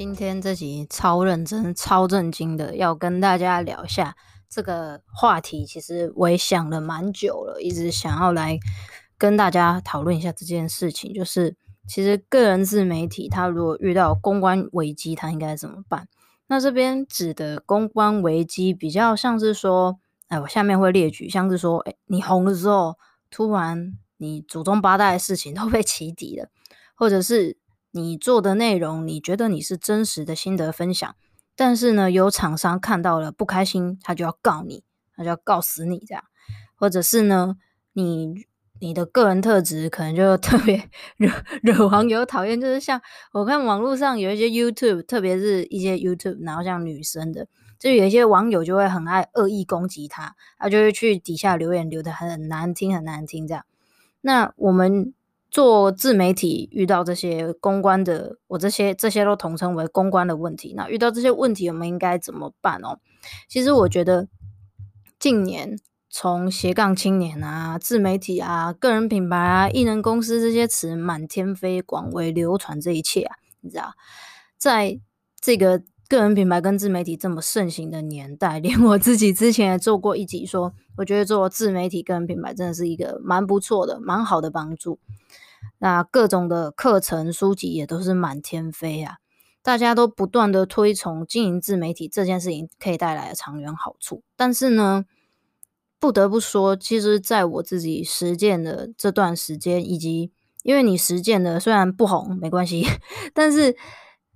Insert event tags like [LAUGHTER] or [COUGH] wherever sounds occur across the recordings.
今天这集超认真、超正经的，要跟大家聊一下这个话题。其实我也想了蛮久了，一直想要来跟大家讨论一下这件事情。就是其实个人自媒体，他如果遇到公关危机，他应该怎么办？那这边指的公关危机，比较像是说，哎，我下面会列举，像是说，哎，你红了之后，突然你祖宗八代的事情都被起底了，或者是你做的内容，你觉得你是真实的心得分享，但是呢，有厂商看到了不开心，他就要告你，他就要告死你这样，或者是呢，你。你的个人特质可能就特别惹惹网友讨厌，就是像我看网络上有一些 YouTube，特别是一些 YouTube，然后像女生的，就有一些网友就会很爱恶意攻击他，他就会去底下留言，留的很难听，很难听这样。那我们做自媒体遇到这些公关的，我这些这些都统称为公关的问题。那遇到这些问题，我们应该怎么办哦？其实我觉得近年。从斜杠青年啊、自媒体啊、个人品牌啊、艺人公司这些词满天飞，广为流传。这一切啊，你知道，在这个个人品牌跟自媒体这么盛行的年代，[LAUGHS] 连我自己之前也做过一集说，我觉得做自媒体、个人品牌真的是一个蛮不错的、蛮好的帮助。那各种的课程书籍也都是满天飞啊，大家都不断的推崇经营自媒体这件事情可以带来的长远好处，但是呢，不得不说，其实在我自己实践的这段时间，以及因为你实践的虽然不红没关系，[LAUGHS] 但是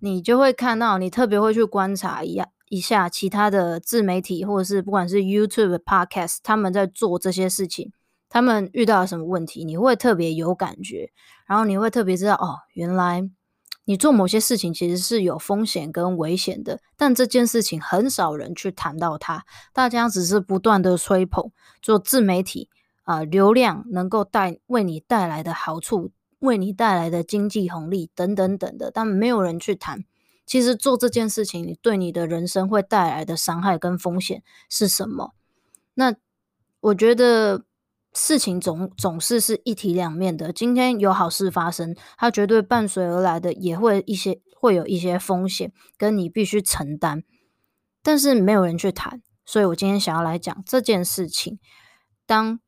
你就会看到，你特别会去观察一下一下其他的自媒体，或者是不管是 YouTube、Podcast，他们在做这些事情，他们遇到了什么问题，你会特别有感觉，然后你会特别知道，哦，原来。你做某些事情其实是有风险跟危险的，但这件事情很少人去谈到它，大家只是不断的吹捧做自媒体啊、流量能够带为你带来的好处，为你带来的经济红利等等等的，但没有人去谈，其实做这件事情，你对你的人生会带来的伤害跟风险是什么？那我觉得。事情总总是是一体两面的。今天有好事发生，它绝对伴随而来的也会一些会有一些风险，跟你必须承担。但是没有人去谈，所以我今天想要来讲这件事情。当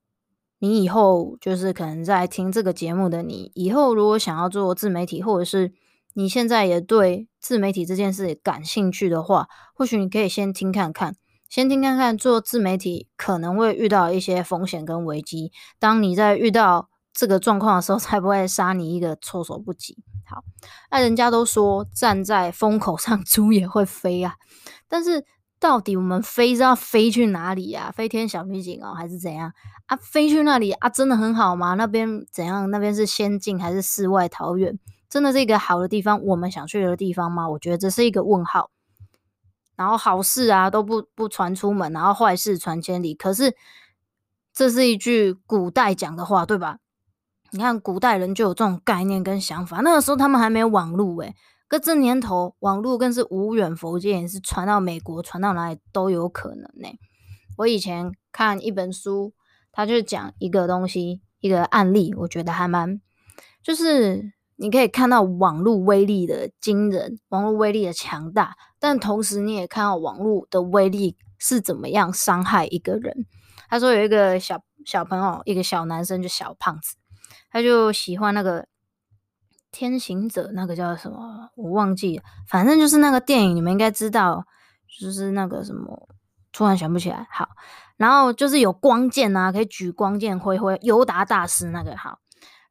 你以后就是可能在听这个节目的你，以后如果想要做自媒体，或者是你现在也对自媒体这件事感兴趣的话，或许你可以先听看看。先听看看做自媒体可能会遇到一些风险跟危机，当你在遇到这个状况的时候，[LAUGHS] 才不会杀你一个措手不及。好，那人家都说站在风口上猪也会飞啊，但是到底我们飞是要飞去哪里呀？飞天小女警哦，还是怎样啊？飞去那里啊，真的很好吗？那边怎样？那边是仙境还是世外桃源？真的是一个好的地方，我们想去的地方吗？我觉得这是一个问号。然后好事啊都不不传出门，然后坏事传千里。可是这是一句古代讲的话，对吧？你看古代人就有这种概念跟想法。那个时候他们还没有网络诶，可这年头网络更是无远弗届，是传到美国，传到哪里都有可能呢。我以前看一本书，他就讲一个东西，一个案例，我觉得还蛮就是。你可以看到网络威力的惊人，网络威力的强大，但同时你也看到网络的威力是怎么样伤害一个人。他说有一个小小朋友，一个小男生，就小胖子，他就喜欢那个天行者那个叫什么？我忘记了，反正就是那个电影，你们应该知道，就是那个什么，突然想不起来。好，然后就是有光剑啊，可以举光剑挥挥，尤达大师那个好。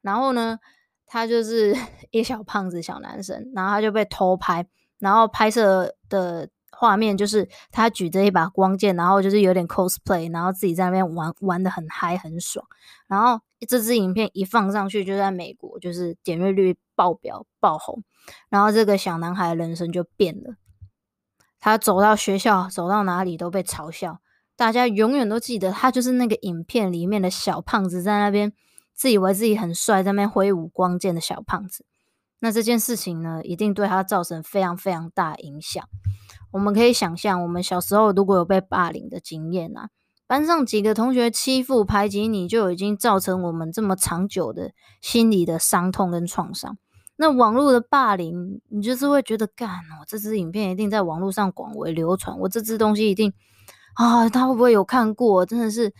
然后呢，他就是 [LAUGHS] 一小胖子小男生，然后他就被偷拍，然后拍摄的画面就是他举着一把光剑，然后就是有点 cosplay，然后自己在那边玩玩得很嗨很爽，然后。这支影片一放上去，就在美国，就是点阅率爆表爆红，然后这个小男孩人生就变了。他走到学校，走到哪里都被嘲笑，大家永远都记得他就是那个影片里面的小胖子，在那边自以为自己很帅，在那边挥舞光剑的小胖子。那这件事情呢，一定对他造成非常非常大影响。我们可以想象，我们小时候如果有被霸凌的经验啊。班上几个同学欺负排挤你，就已经造成我们这么长久的心理的伤痛跟创伤。那网络的霸凌，你就是会觉得，干哦，这支影片一定在网络上广为流传，我这支东西一定啊，他会不会有看过？真的是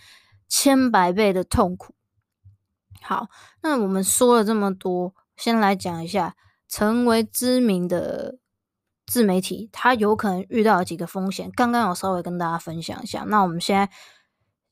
千百倍的痛苦。好，那我们说了这么多，先来讲一下成为知名的自媒体，他有可能遇到几个风险。刚刚有稍微跟大家分享一下，那我们现在。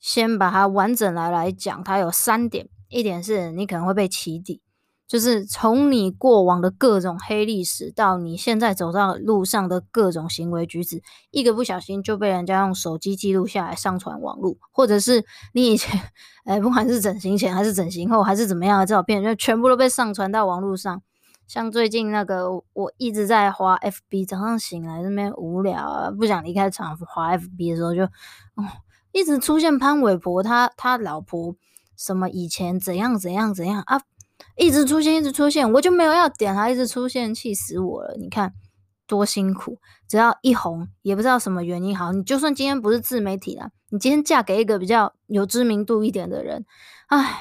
先把它完整来来讲，它有三点。一点是你可能会被起底，就是从你过往的各种黑历史到你现在走到路上的各种行为举止，一个不小心就被人家用手机记录下来上传网络，或者是你以前，哎，不管是整形前还是整形后还是怎么样的照片，就全部都被上传到网络上。像最近那个，我一直在滑 FB，早上醒来那边无聊啊，不想离开场滑 FB 的时候就，哦。一直出现潘玮柏他他老婆什么以前怎样怎样怎样啊，一直出现一直出现，我就没有要点，他一直出现，气死我了！你看多辛苦，只要一红也不知道什么原因好，你就算今天不是自媒体了，你今天嫁给一个比较有知名度一点的人，唉，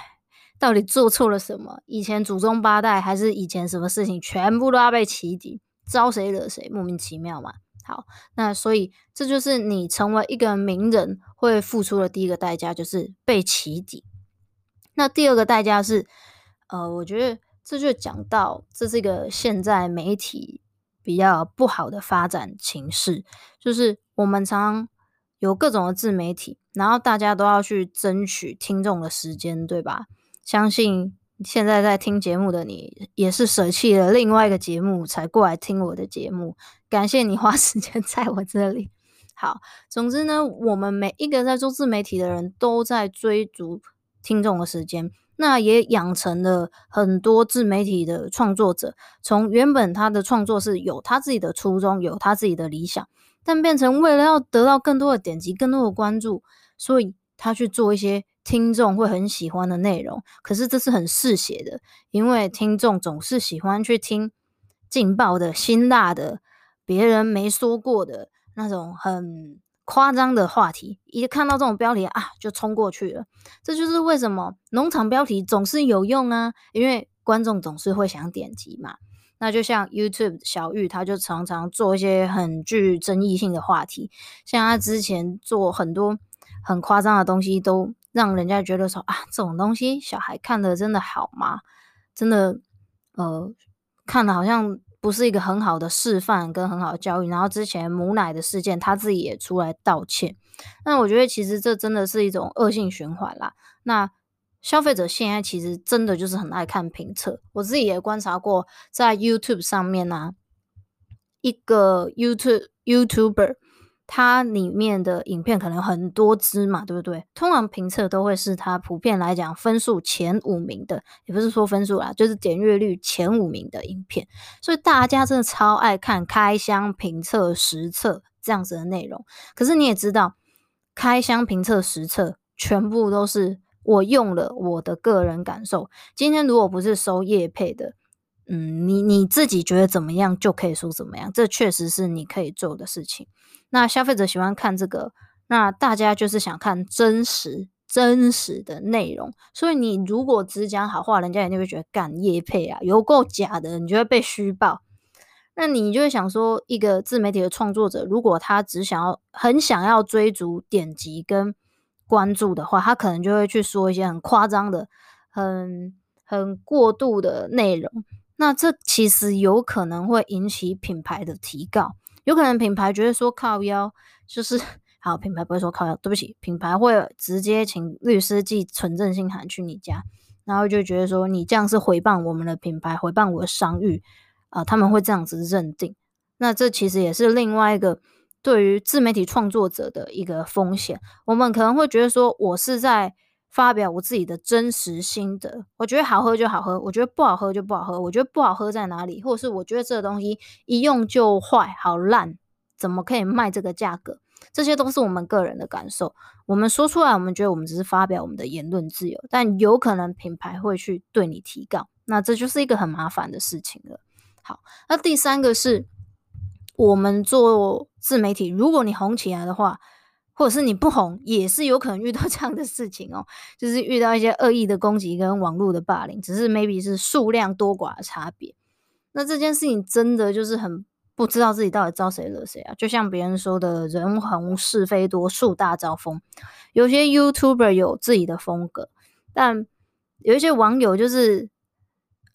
到底做错了什么？以前祖宗八代还是以前什么事情，全部都要被起底，招谁惹谁，莫名其妙嘛。好，那所以这就是你成为一个名人会付出的第一个代价，就是被起底。那第二个代价是，呃，我觉得这就讲到这是一个现在媒体比较不好的发展情势，就是我们常常有各种的自媒体，然后大家都要去争取听众的时间，对吧？相信。现在在听节目的你，也是舍弃了另外一个节目才过来听我的节目，感谢你花时间在我这里。好，总之呢，我们每一个在做自媒体的人都在追逐听众的时间，那也养成了很多自媒体的创作者，从原本他的创作是有他自己的初衷，有他自己的理想，但变成为了要得到更多的点击、更多的关注，所以他去做一些。听众会很喜欢的内容，可是这是很嗜血的，因为听众总是喜欢去听劲爆的、辛辣的、别人没说过的那种很夸张的话题。一看到这种标题啊，就冲过去了。这就是为什么农场标题总是有用啊，因为观众总是会想点击嘛。那就像 YouTube 小玉，他就常常做一些很具争议性的话题，像他之前做很多很夸张的东西都。让人家觉得说啊，这种东西小孩看的真的好吗？真的，呃，看的好像不是一个很好的示范跟很好的教育。然后之前母奶的事件，他自己也出来道歉。那我觉得其实这真的是一种恶性循环啦。那消费者现在其实真的就是很爱看评测。我自己也观察过，在 YouTube 上面呢、一个 YouTube YouTuber。它里面的影片可能很多支嘛，对不对？通常评测都会是它普遍来讲分数前五名的，也不是说分数啦，就是点阅率前五名的影片。所以大家真的超爱看开箱评测实测这样子的内容。可是你也知道，开箱评测实测全部都是我用了我的个人感受。今天如果不是收业配的，嗯，你你自己觉得怎么样就可以说怎么样，这确实是你可以做的事情。那消费者喜欢看这个，那大家就是想看真实、真实的内容。所以你如果只讲好话，人家一定会觉得干叶配啊，有够假的，你就会被虚报。那你就会想说，一个自媒体的创作者，如果他只想要很想要追逐点击跟关注的话，他可能就会去说一些很夸张的、很很过度的内容。那这其实有可能会引起品牌的提告，有可能品牌觉得说靠腰，就是好，品牌不会说靠腰，对不起，品牌会直接请律师寄存证信函去你家，然后就觉得说你这样是回谤我们的品牌，回谤我的商誉啊、他们会这样子认定。那这其实也是另外一个对于自媒体创作者的一个风险，我们可能会觉得说我是在。发表我自己的真实心得，我觉得好喝就好喝，我觉得不好喝就不好喝，我觉得不好喝在哪里，或者是我觉得这个东西一用就坏，好烂，怎么可以卖这个价格？这些都是我们个人的感受，我们说出来，我们觉得我们只是发表我们的言论自由，但有可能品牌会去对你提告，那这就是一个很麻烦的事情了。好，那第三个是我们做自媒体，如果你红起来的话。或者是你不红，也是有可能遇到 [LAUGHS] 这样的事情哦，就是遇到一些恶意的攻击跟网络的霸凌，只是 maybe 是数量多寡的差别。那这件事情真的就是很不知道自己到底招谁惹谁啊？就像别人说的“人红是非多，树大招风”。有些 YouTuber 有自己的风格，但有一些网友就是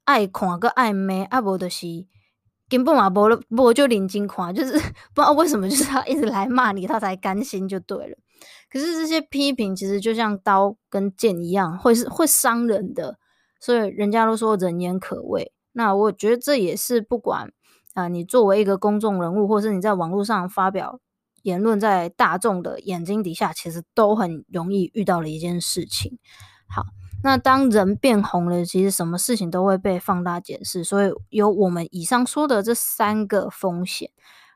爱看个爱美，阿伯的西。根本嘛，不不就领金款，就是 [LAUGHS] 不知道为什么，就是他一直来骂你，他才甘心就对了。可是这些批评其实就像刀跟剑一样，会是会伤人的。所以人家都说人言可畏。那我觉得这也是不管啊、你作为一个公众人物，或是你在网络上发表言论，在大众的眼睛底下，其实都很容易遇到的一件事情。好。那当人变红了，其实什么事情都会被放大检视，所以有我们以上说的这三个风险，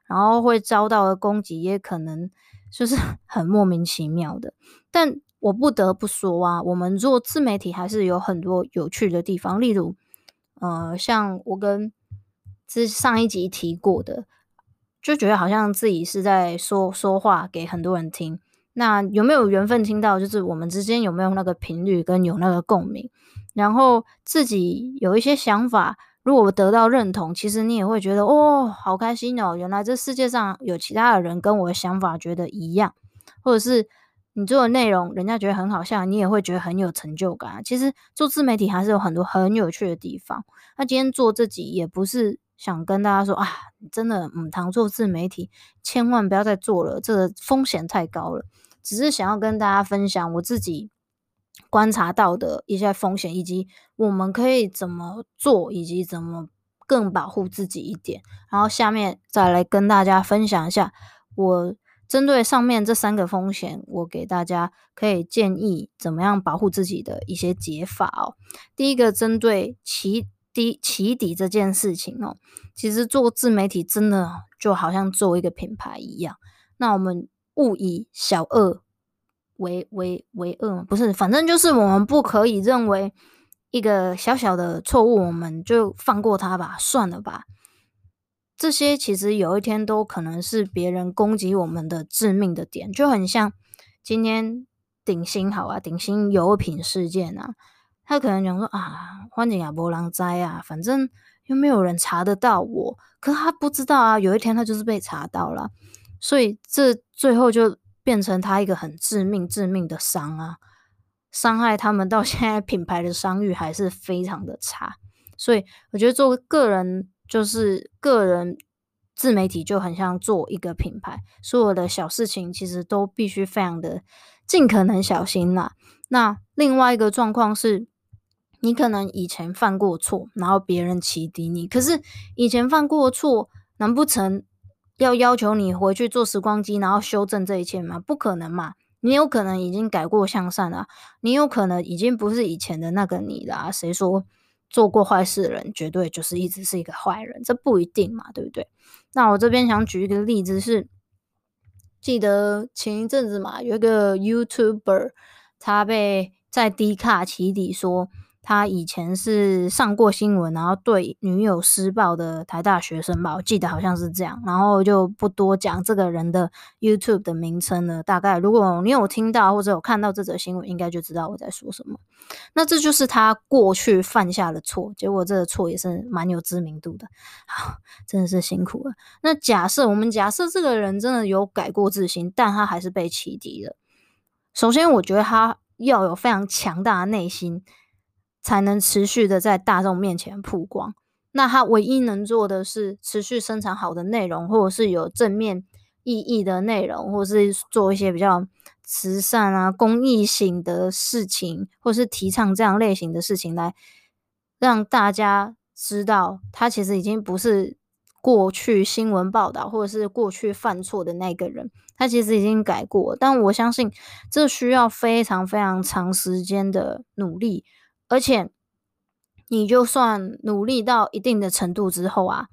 然后会遭到的攻击也可能就是 [LAUGHS] 很莫名其妙的。但我不得不说啊，我们做自媒体还是有很多有趣的地方，例如，呃，像我跟之上一集提过的，就觉得好像自己是在说说话给很多人听。那有没有缘分听到？就是我们之间有没有那个频率跟有那个共鸣？然后自己有一些想法，如果得到认同，其实你也会觉得哦，好开心哦！原来这世界上有其他的人跟我的想法觉得一样，或者是你做的内容，人家觉得很好笑，你也会觉得很有成就感。其实做自媒体还是有很多很有趣的地方。那今天做自己也不是想跟大家说啊，真的，嗯，糖做自媒体千万不要再做了，这个风险太高了。只是想要跟大家分享我自己观察到的一些风险，以及我们可以怎么做，以及怎么更保护自己一点。然后下面再来跟大家分享一下，我针对上面这三个风险，我给大家可以建议怎么样保护自己的一些解法哦。第一个，针对起底起底这件事情哦，其实做自媒体真的就好像做一个品牌一样。那我们。勿以小恶为为为恶，不是，反正就是我们不可以认为一个小小的错误，我们就放过他吧，算了吧。这些其实有一天都可能是别人攻击我们的致命的点，就很像今天顶新好啊，顶新油品事件啊，他可能讲说啊，欢迎啊，波浪灾啊，反正又没有人查得到我，可他不知道啊，有一天他就是被查到了。所以这最后就变成他一个很致命、致命的伤啊，伤害他们到现在品牌的商誉还是非常的差。所以我觉得做个人就是个人自媒体就很像做一个品牌，所有的小事情其实都必须非常的尽可能小心啦。那另外一个状况是，你可能以前犯过错，然后别人起底你，可是以前犯过错，难不成？要要求你回去做时光机，然后修正这一切吗？不可能嘛！你有可能已经改过向善了，你有可能已经不是以前的那个你了。谁说做过坏事的人绝对就是一直是一个坏人？这不一定嘛，对不对？那我这边想举一个例子是，记得前一阵子嘛，有一个 YouTuber 他被在低卡起底说。他以前是上过新闻，然后对女友施暴的台大学生吧，我记得好像是这样，然后就不多讲这个人的 YouTube 的名称了。大概如果你有听到或者有看到这则新闻，应该就知道我在说什么。那这就是他过去犯下的错，结果这个错也是蛮有知名度的。好，真的是辛苦了。那假设我们假设这个人真的有改过自新，但他还是被起底了。首先，我觉得他要有非常强大的内心。才能持续的在大众面前曝光。那他唯一能做的是持续生产好的内容，或者是有正面意义的内容，或者是做一些比较慈善啊、公益性的事情，或是提倡这样类型的事情，来让大家知道他其实已经不是。过去新闻报道，或者是过去犯错的那个人，他其实已经改过，但我相信这需要非常非常长时间的努力，而且你就算努力到一定的程度之后啊，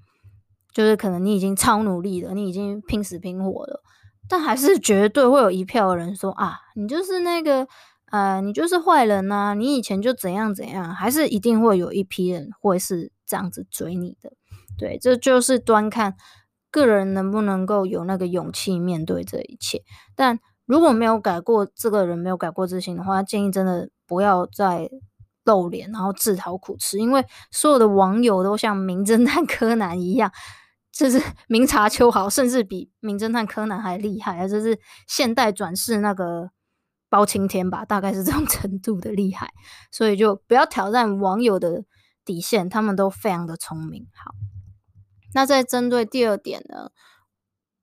就是可能你已经超努力了，你已经拼死拼活了，但还是绝对会有一票人说啊，你就是那个呃，你就是坏人呐、啊，你以前就怎样怎样，还是一定会有一批人会是这样子追你的。对，这就是端看个人能不能够有那个勇气面对这一切。但如果没有改过，这个人没有改过自新的话，建议真的不要再露脸，然后自讨苦吃。因为所有的网友都像名侦探柯南一样，就是 [LAUGHS] 明察秋毫，甚至比名侦探柯南还厉害，就是现代转世那个包青天吧，大概是这种 [LAUGHS] 程度的厉害。所以就不要挑战网友的底线，他们都非常的聪明。好。那在针对第二点呢，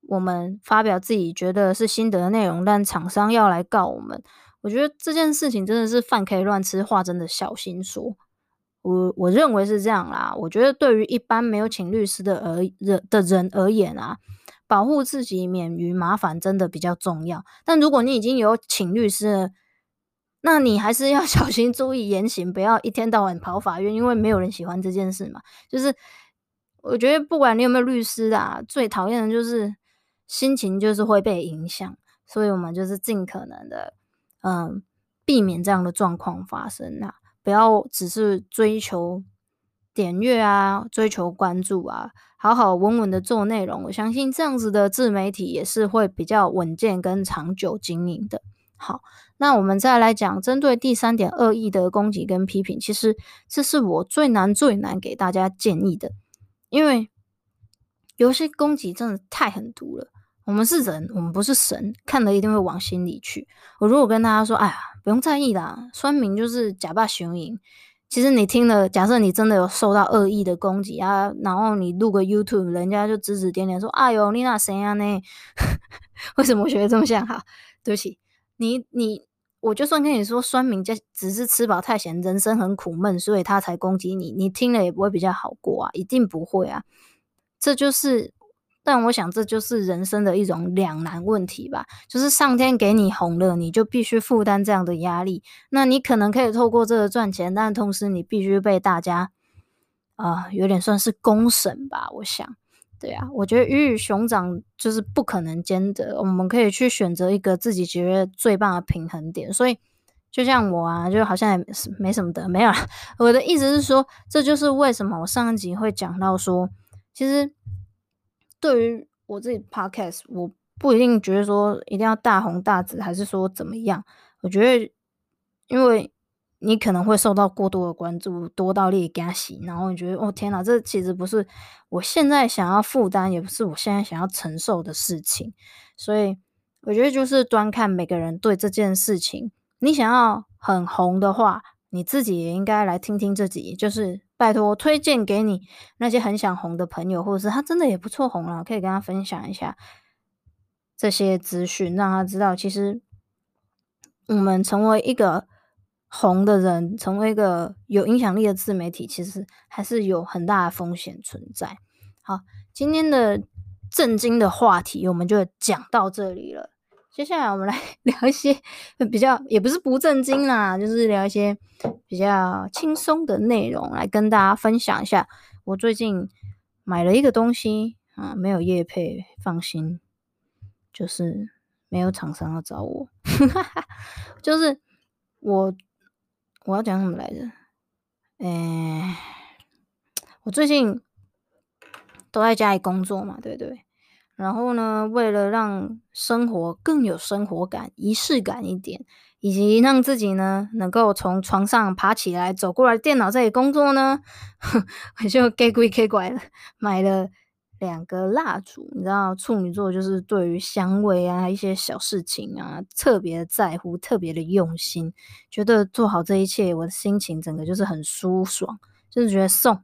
我们发表自己觉得是心得的内容，但厂商要来告我们，我觉得这件事情真的是饭可以乱吃，话真的小心说。我我认为是这样啦，我觉得对于一般没有请律师的而人的人而言啊，保护自己免于麻烦真的比较重要。但如果你已经有请律师了，那你还是要 [LAUGHS] 小心注意言行，不要一天到晚跑法院，因为没有人喜欢这件事嘛，就是。我觉得不管你有没有律师啊，最讨厌的就是心情就是会被影响，所以我们就是尽可能的，嗯，避免这样的状况发生啊，不要只是追求点阅啊，追求关注啊，好好稳稳的做内容。我相信这样子的自媒体也是会比较稳健跟长久经营的。好，那我们再来讲针对第三点恶意的攻击跟批评，其实这是我最难最难给大家建议的。因为有些攻击真的太狠毒了，我们是人，我们不是神，看了一定会往心里去。我如果跟大家说，哎呀，不用在意啦，酸民就是假扮雄赢。其实你听了，假设你真的有受到恶意的攻击啊，然后你录个 YouTube，人家就指指点点说，哎呦，你那谁啊呢？[LAUGHS] 为什么学得这么像？[LAUGHS] 哈，对不起，你你。我就算跟你说，酸民只只是吃饱太闲，人生很苦闷，所以他才攻击你，你听了也不会比较好过啊，一定不会啊。这就是，但我想这就是人生的一种两难问题吧。就是上天给你红了，你就必须负担这样的压力。那你可能可以透过这个赚钱，但同时你必须被大家啊、有点算是公审吧。我想。对啊，我觉得鱼与熊掌就是不可能兼得，我们可以去选择一个自己觉得最棒的平衡点。所以，就像我啊，就好像也没什么的，没有啦。[LAUGHS] 我的意思是说，这就是为什么我上一集会讲到说，其实对于我自己 podcast，我不一定觉得说一定要大红大紫，还是说怎么样。我觉得，因为。你可能会受到过多的关注，多到你给他洗，然后你觉得哦天哪，这其实不是我现在想要负担，也不是我现在想要承受的事情。所以我觉得就是端看每个人对这件事情，你想要很红的话，你自己也应该来听听这集，就是拜托推荐给你那些很想红的朋友，或者是他真的也不错红了，可以跟他分享一下这些资讯，让他知道其实我们成为一个。红的人成为一个有影响力的自媒体，其实还是有很大的风险存在。好，今天的震惊的话题我们就讲到这里了。接下来我们来 [LAUGHS] 聊一些比较也不是不正经啦，就是聊一些比较轻松的内容，来跟大家分享一下。我最近买了一个东西啊，没有业配，放心，就是没有厂商要找我，[LAUGHS] 就是我。我要讲什么来着？诶、欸，我最近都在家里工作嘛，对不对？然后呢，为了让生活更有生活感、仪式感一点，以及让自己呢能够从床上爬起来走过来电脑这里工作呢，我就给鬼给拐了，买了。两个蜡烛，你知道处女座就是对于香味啊一些小事情啊特别在乎，特别的用心，觉得做好这一切，我的心情整个就是很舒爽，就是觉得送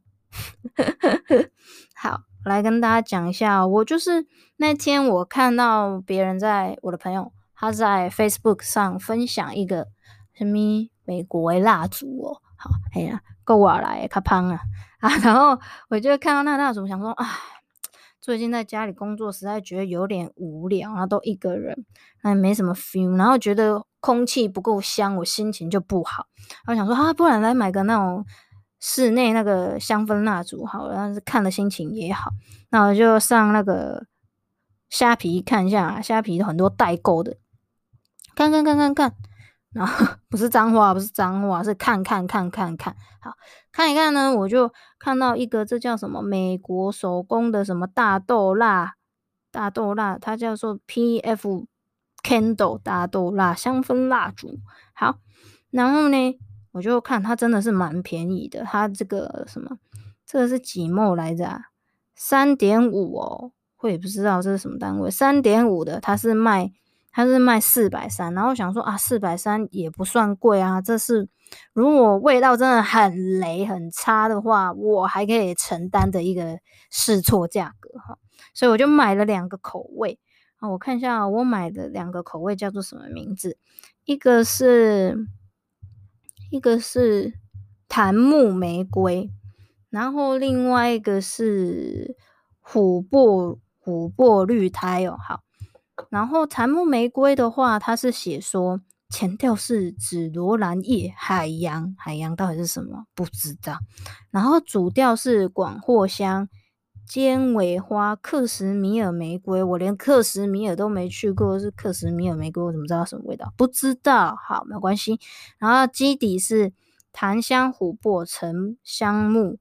[LAUGHS] 好，来跟大家讲一下，我就是那天我看到别人在我的朋友他在 Facebook 上分享一个什么美国的蜡烛哦，好，哎呀，够我来卡胖啊 [LAUGHS] 啊，然后我就看到那蜡烛，想说啊。最近在家里工作，实在觉得有点无聊，然后都一个人，那也没什么 feel，然后觉得空气不够香，我心情就不好。然后想说啊，不然来买个那种室内那个香氛蜡烛好了，但是看了心情也好。那我就上那个虾皮看一下，虾皮很多代购的，看看看看看。然后 [LAUGHS] 不是脏话，不是脏话，是看看看看看，好看一看呢，我就看到一个，这叫什么？美国手工的什么大豆蜡，大豆蜡，它叫做 PF Candle 大豆蜡香氛蜡烛。好，然后呢，我就看它真的是蛮便宜的，它这个什么，这个是几毛来着？三点五哦，我也不知道这是什么单位，三点五的，它是卖。它是卖四百三，然后想说啊，四百三也不算贵啊。这是如果味道真的很雷很差的话，我还可以承担的一个试错价格哈。所以我就买了两个口味啊，我看一下我买的两个口味叫做什么名字？一个是一个是檀木玫瑰，然后另外一个是琥珀琥珀绿苔哦，好。然后檀木玫瑰的话，它是写说前调是紫罗兰叶、海洋，海洋到底是什么？不知道。然后主调是广藿香、尖尾花、克什米尔玫瑰。我连克什米尔都没去过，是克什米尔玫瑰，我怎么知道什么味道？不知道。好，没关系。然后基底是檀香、琥珀、沉香木、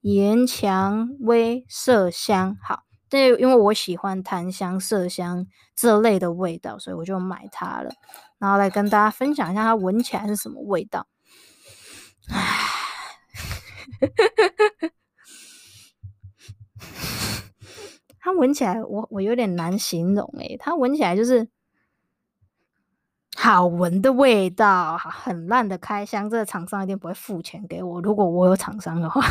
岩蔷薇、麝香。好。对，因为我喜欢檀香、麝香这类的味道，所以我就买它了。然后来跟大家分享一下，它闻起来是什么味道。唉，[LAUGHS] [LAUGHS] 它闻起来，我我有点难形容诶，它闻起来就是好闻的味道，很烂的开箱，这个厂商一定不会付钱给我。如果我有厂商的话，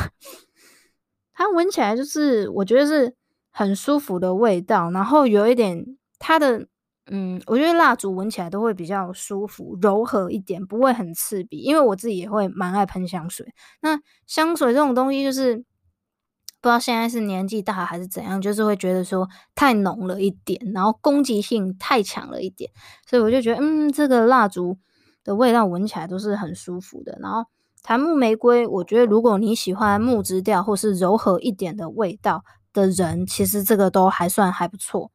[LAUGHS] 它闻起来就是，我觉得是。很舒服的味道，然后有一点它的，嗯，我觉得蜡烛闻起来都会比较舒服、柔和一点，不会很刺鼻。因为我自己也会蛮爱喷香水，那香水这种东西就是不知道现在是年纪大还是怎样，就是会觉得说太浓了一点，然后攻击性太强了一点，所以我就觉得，嗯，这个蜡烛的味道闻起来都是很舒服的。然后檀木玫瑰，我觉得如果你喜欢木质调或是柔和一点的味道。的人其实这个都还算还不错，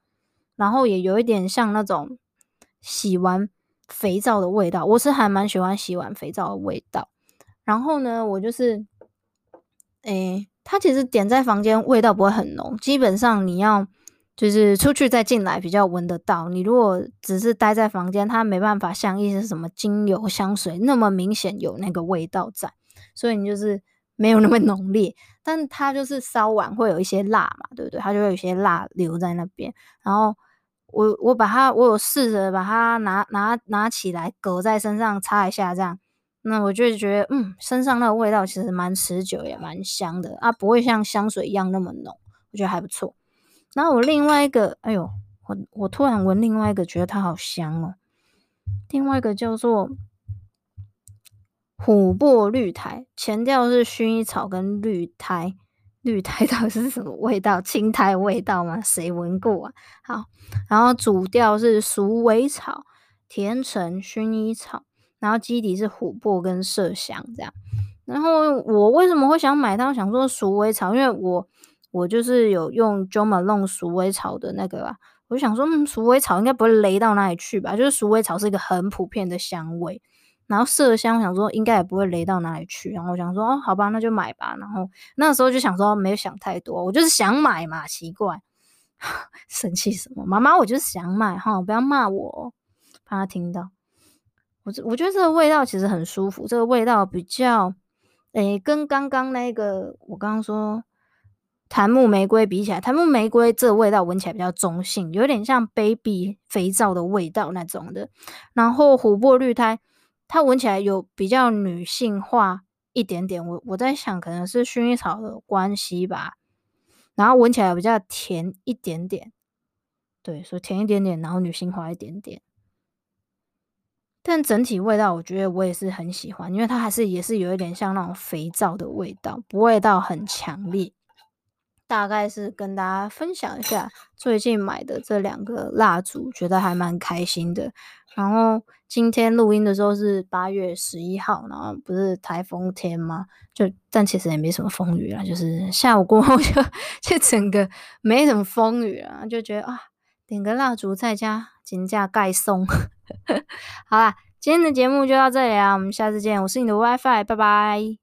然后也有一点像那种洗完肥皂的味道，我是还蛮喜欢洗完肥皂的味道。然后呢，我就是，诶，它其实点在房间味道不会很浓，基本上你要就是出去再进来比较闻得到。你如果只是待在房间，它没办法像一些什么精油香水那么明显有那个味道在，所以你就是。没有那么浓烈，但它就是烧完会有一些辣嘛，对不对？它就会有些辣留在那边。然后我我把它，我有试着把它拿拿拿起来，隔在身上擦一下，这样，那我就觉得，嗯，身上那个味道其实蛮持久，也蛮香的啊，不会像香水一样那么浓，我觉得还不错。然后我另外一个，哎呦，我我突然闻另外一个，觉得它好香哦。另外一个叫做。琥珀绿苔，前调是薰衣草跟绿苔，绿苔 [LAUGHS] 到底是什么味道？青苔味道吗？谁闻过啊？好，然后主调是鼠尾草、甜橙、薰衣草，然后基底是琥珀跟麝香这样。然后我为什么会想买它？想说鼠尾草，因为我我就是有用 Jo Malone 鼠尾草的那个啊，我就想说，嗯，鼠尾草应该不会雷到哪里去吧？就是鼠尾草是一个很普遍的香味。然后麝香，想说应该也不会雷到哪里去。然后我想说，哦，好吧，那就买吧。然后那时候就想说，没有想太多，我就是想买嘛，奇怪，[LAUGHS] 生气什么？妈妈，我就是想买哈，不要骂我，怕他听到。我这我觉得这个味道其实很舒服，这个味道比较，诶，跟刚刚那个我刚刚说檀木玫瑰比起来，檀木玫瑰这味道闻起来比较中性，有点像 baby 肥皂的味道那种的。然后琥珀绿苔。它闻起来有比较女性化一点点。我我在想，可能是薰衣草的关系吧，然后闻起来比较甜一点点。对，所以甜一点点，然后女性化一点点。但整体味道，我觉得我也是很喜欢，因为它还是也是有一点像那种肥皂的味道，不味道很强烈。大概是跟大家分享一下最近买的这两个蜡烛，觉得还蛮开心的。然后今天录音的时候是八月十一号，然后不是台风天吗？就但其实也没什么风雨啦，就是下午过后 [LAUGHS] 就就整个没什么风雨了，就觉得啊，点个蜡烛在家，金价盖送。[LAUGHS] 好啦，今天的节目就到这里啦，我们下次见。我是你的 WiFi，拜拜。